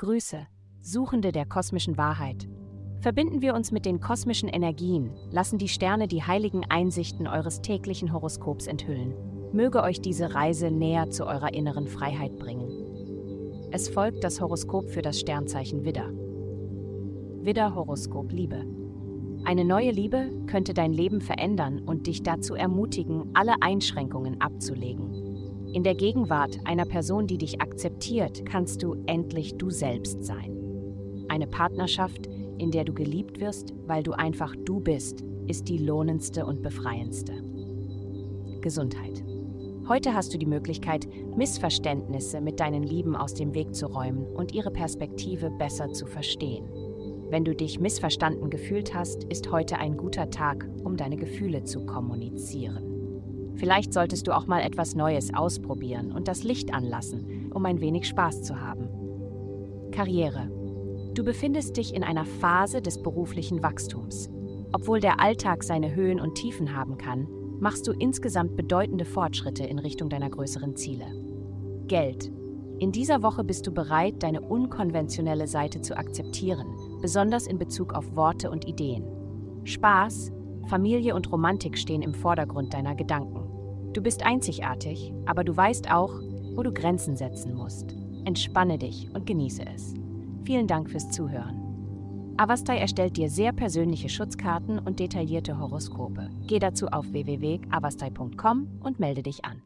Grüße, Suchende der kosmischen Wahrheit. Verbinden wir uns mit den kosmischen Energien, lassen die Sterne die heiligen Einsichten eures täglichen Horoskops enthüllen. Möge euch diese Reise näher zu eurer inneren Freiheit bringen. Es folgt das Horoskop für das Sternzeichen Widder. Widder Horoskop Liebe. Eine neue Liebe könnte dein Leben verändern und dich dazu ermutigen, alle Einschränkungen abzulegen. In der Gegenwart einer Person, die dich akzeptiert, kannst du endlich du selbst sein. Eine Partnerschaft, in der du geliebt wirst, weil du einfach du bist, ist die lohnendste und befreiendste. Gesundheit. Heute hast du die Möglichkeit, Missverständnisse mit deinen Lieben aus dem Weg zu räumen und ihre Perspektive besser zu verstehen. Wenn du dich missverstanden gefühlt hast, ist heute ein guter Tag, um deine Gefühle zu kommunizieren. Vielleicht solltest du auch mal etwas Neues ausprobieren und das Licht anlassen, um ein wenig Spaß zu haben. Karriere. Du befindest dich in einer Phase des beruflichen Wachstums. Obwohl der Alltag seine Höhen und Tiefen haben kann, machst du insgesamt bedeutende Fortschritte in Richtung deiner größeren Ziele. Geld. In dieser Woche bist du bereit, deine unkonventionelle Seite zu akzeptieren, besonders in Bezug auf Worte und Ideen. Spaß, Familie und Romantik stehen im Vordergrund deiner Gedanken. Du bist einzigartig, aber du weißt auch, wo du Grenzen setzen musst. Entspanne dich und genieße es. Vielen Dank fürs Zuhören. Avastai erstellt dir sehr persönliche Schutzkarten und detaillierte Horoskope. Geh dazu auf www.avastai.com und melde dich an.